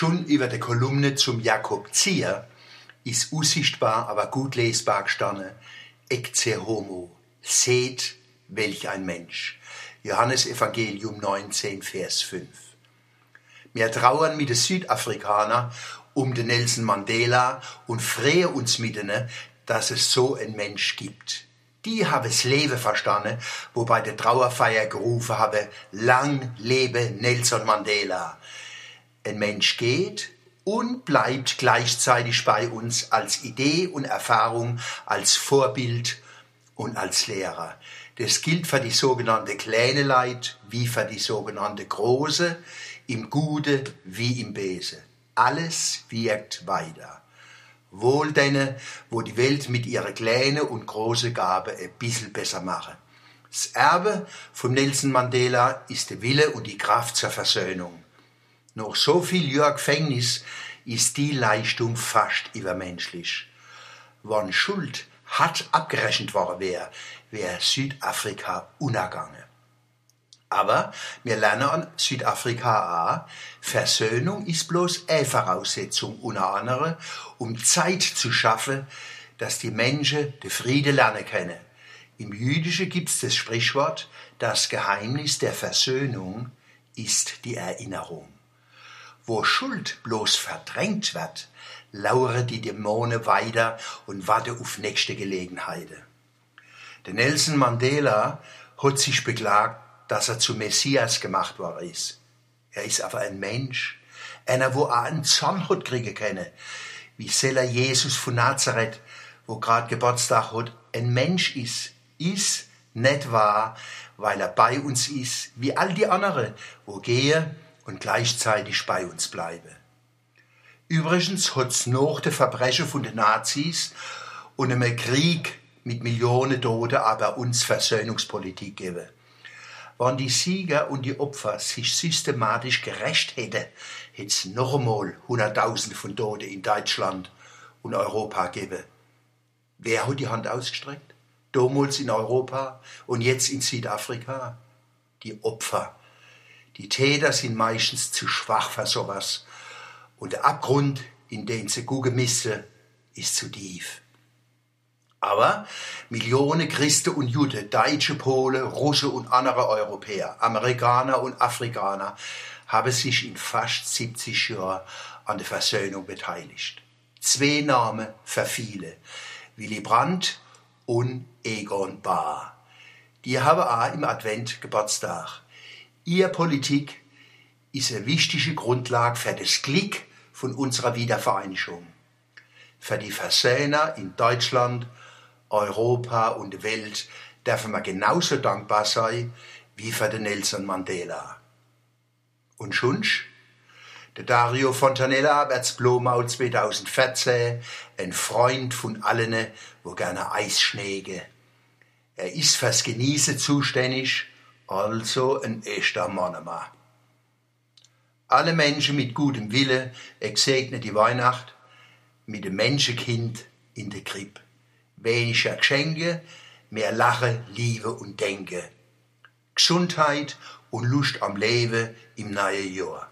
Schon über der Kolumne zum Jakob Zier ist unsichtbar, aber gut lesbar gestanden. Ecce homo. Seht, welch ein Mensch. Johannes Evangelium 19, Vers 5. Wir trauern mit den Südafrikaner um den Nelson Mandela und freuen uns mit ihnen, dass es so ein Mensch gibt. Die haben das Leben verstanden, wo bei der Trauerfeier gerufen habe, lang lebe Nelson Mandela. Ein Mensch geht und bleibt gleichzeitig bei uns als Idee und Erfahrung, als Vorbild und als Lehrer. Das gilt für die sogenannte kleine Leid wie für die sogenannte große, im Gute wie im Bese. Alles wirkt weiter. Wohl denen, wo die Welt mit ihrer kleine und große Gabe ein bisschen besser mache. Das Erbe von Nelson Mandela ist der Wille und die Kraft zur Versöhnung. Noch so viel Jahr Gefängnis ist die Leistung fast übermenschlich. Wann Schuld hart abgerechnet worden wäre, wäre Südafrika unergangen. Aber wir lernen an Südafrika auch, Versöhnung ist bloß eine Voraussetzung unter anderem, um Zeit zu schaffen, dass die Menschen den Frieden lernen können. Im Jüdischen gibt es das Sprichwort, das Geheimnis der Versöhnung ist die Erinnerung. Wo Schuld bloß verdrängt wird, lauern die Dämonen weiter und warten auf nächste Gelegenheiten. Der Nelson Mandela hat sich beklagt, dass er zu Messias gemacht worden ist. Er ist aber ein Mensch, einer, wo er einen Zorn hat kriegen können, wie Seller Jesus von Nazareth, wo grad Geburtstag hat, ein Mensch ist, ist nicht wahr, weil er bei uns ist, wie all die anderen, wo gehe und gleichzeitig bei uns bleibe. Übrigens hat's noch de Verbrechen von den Nazis und einem Krieg mit Millionen Toten aber uns Versöhnungspolitik geben. Wenn die Sieger und die Opfer sich systematisch gerecht hätten, hätte noch einmal Hunderttausende von Toten in Deutschland und Europa geben. Wer hat die Hand ausgestreckt? Damals in Europa und jetzt in Südafrika? Die Opfer. Die Täter sind meistens zu schwach für sowas. Und der Abgrund, in den sie gucken müssen, ist zu tief. Aber Millionen Christen und Juden, Deutsche, Polen, Russen und andere Europäer, Amerikaner und Afrikaner haben sich in fast 70 Jahren an der Versöhnung beteiligt. Zwei Namen für viele, Willy Brandt und Egon Bahr. Die haben auch im Advent Geburtstag. Ihr Politik ist eine wichtige Grundlage für das Glück von unserer Wiedervereinigung. Für die Versöhner in Deutschland, Europa und der Welt dürfen wir genauso dankbar sein wie für den Nelson Mandela. Und schon? Der Dario Fontanella wird's Blomau 2014 ein Freund von allen, wo gerne Eis schneege. Er ist fürs Genießen zuständig also ein echter Mannemann. Alle Menschen mit gutem Wille gesegnet die Weihnacht mit dem Menschenkind in der Krippe. Weniger Geschenke, mehr Lache, Liebe und Denke. Gesundheit und Lust am Leben im neuen Jahr.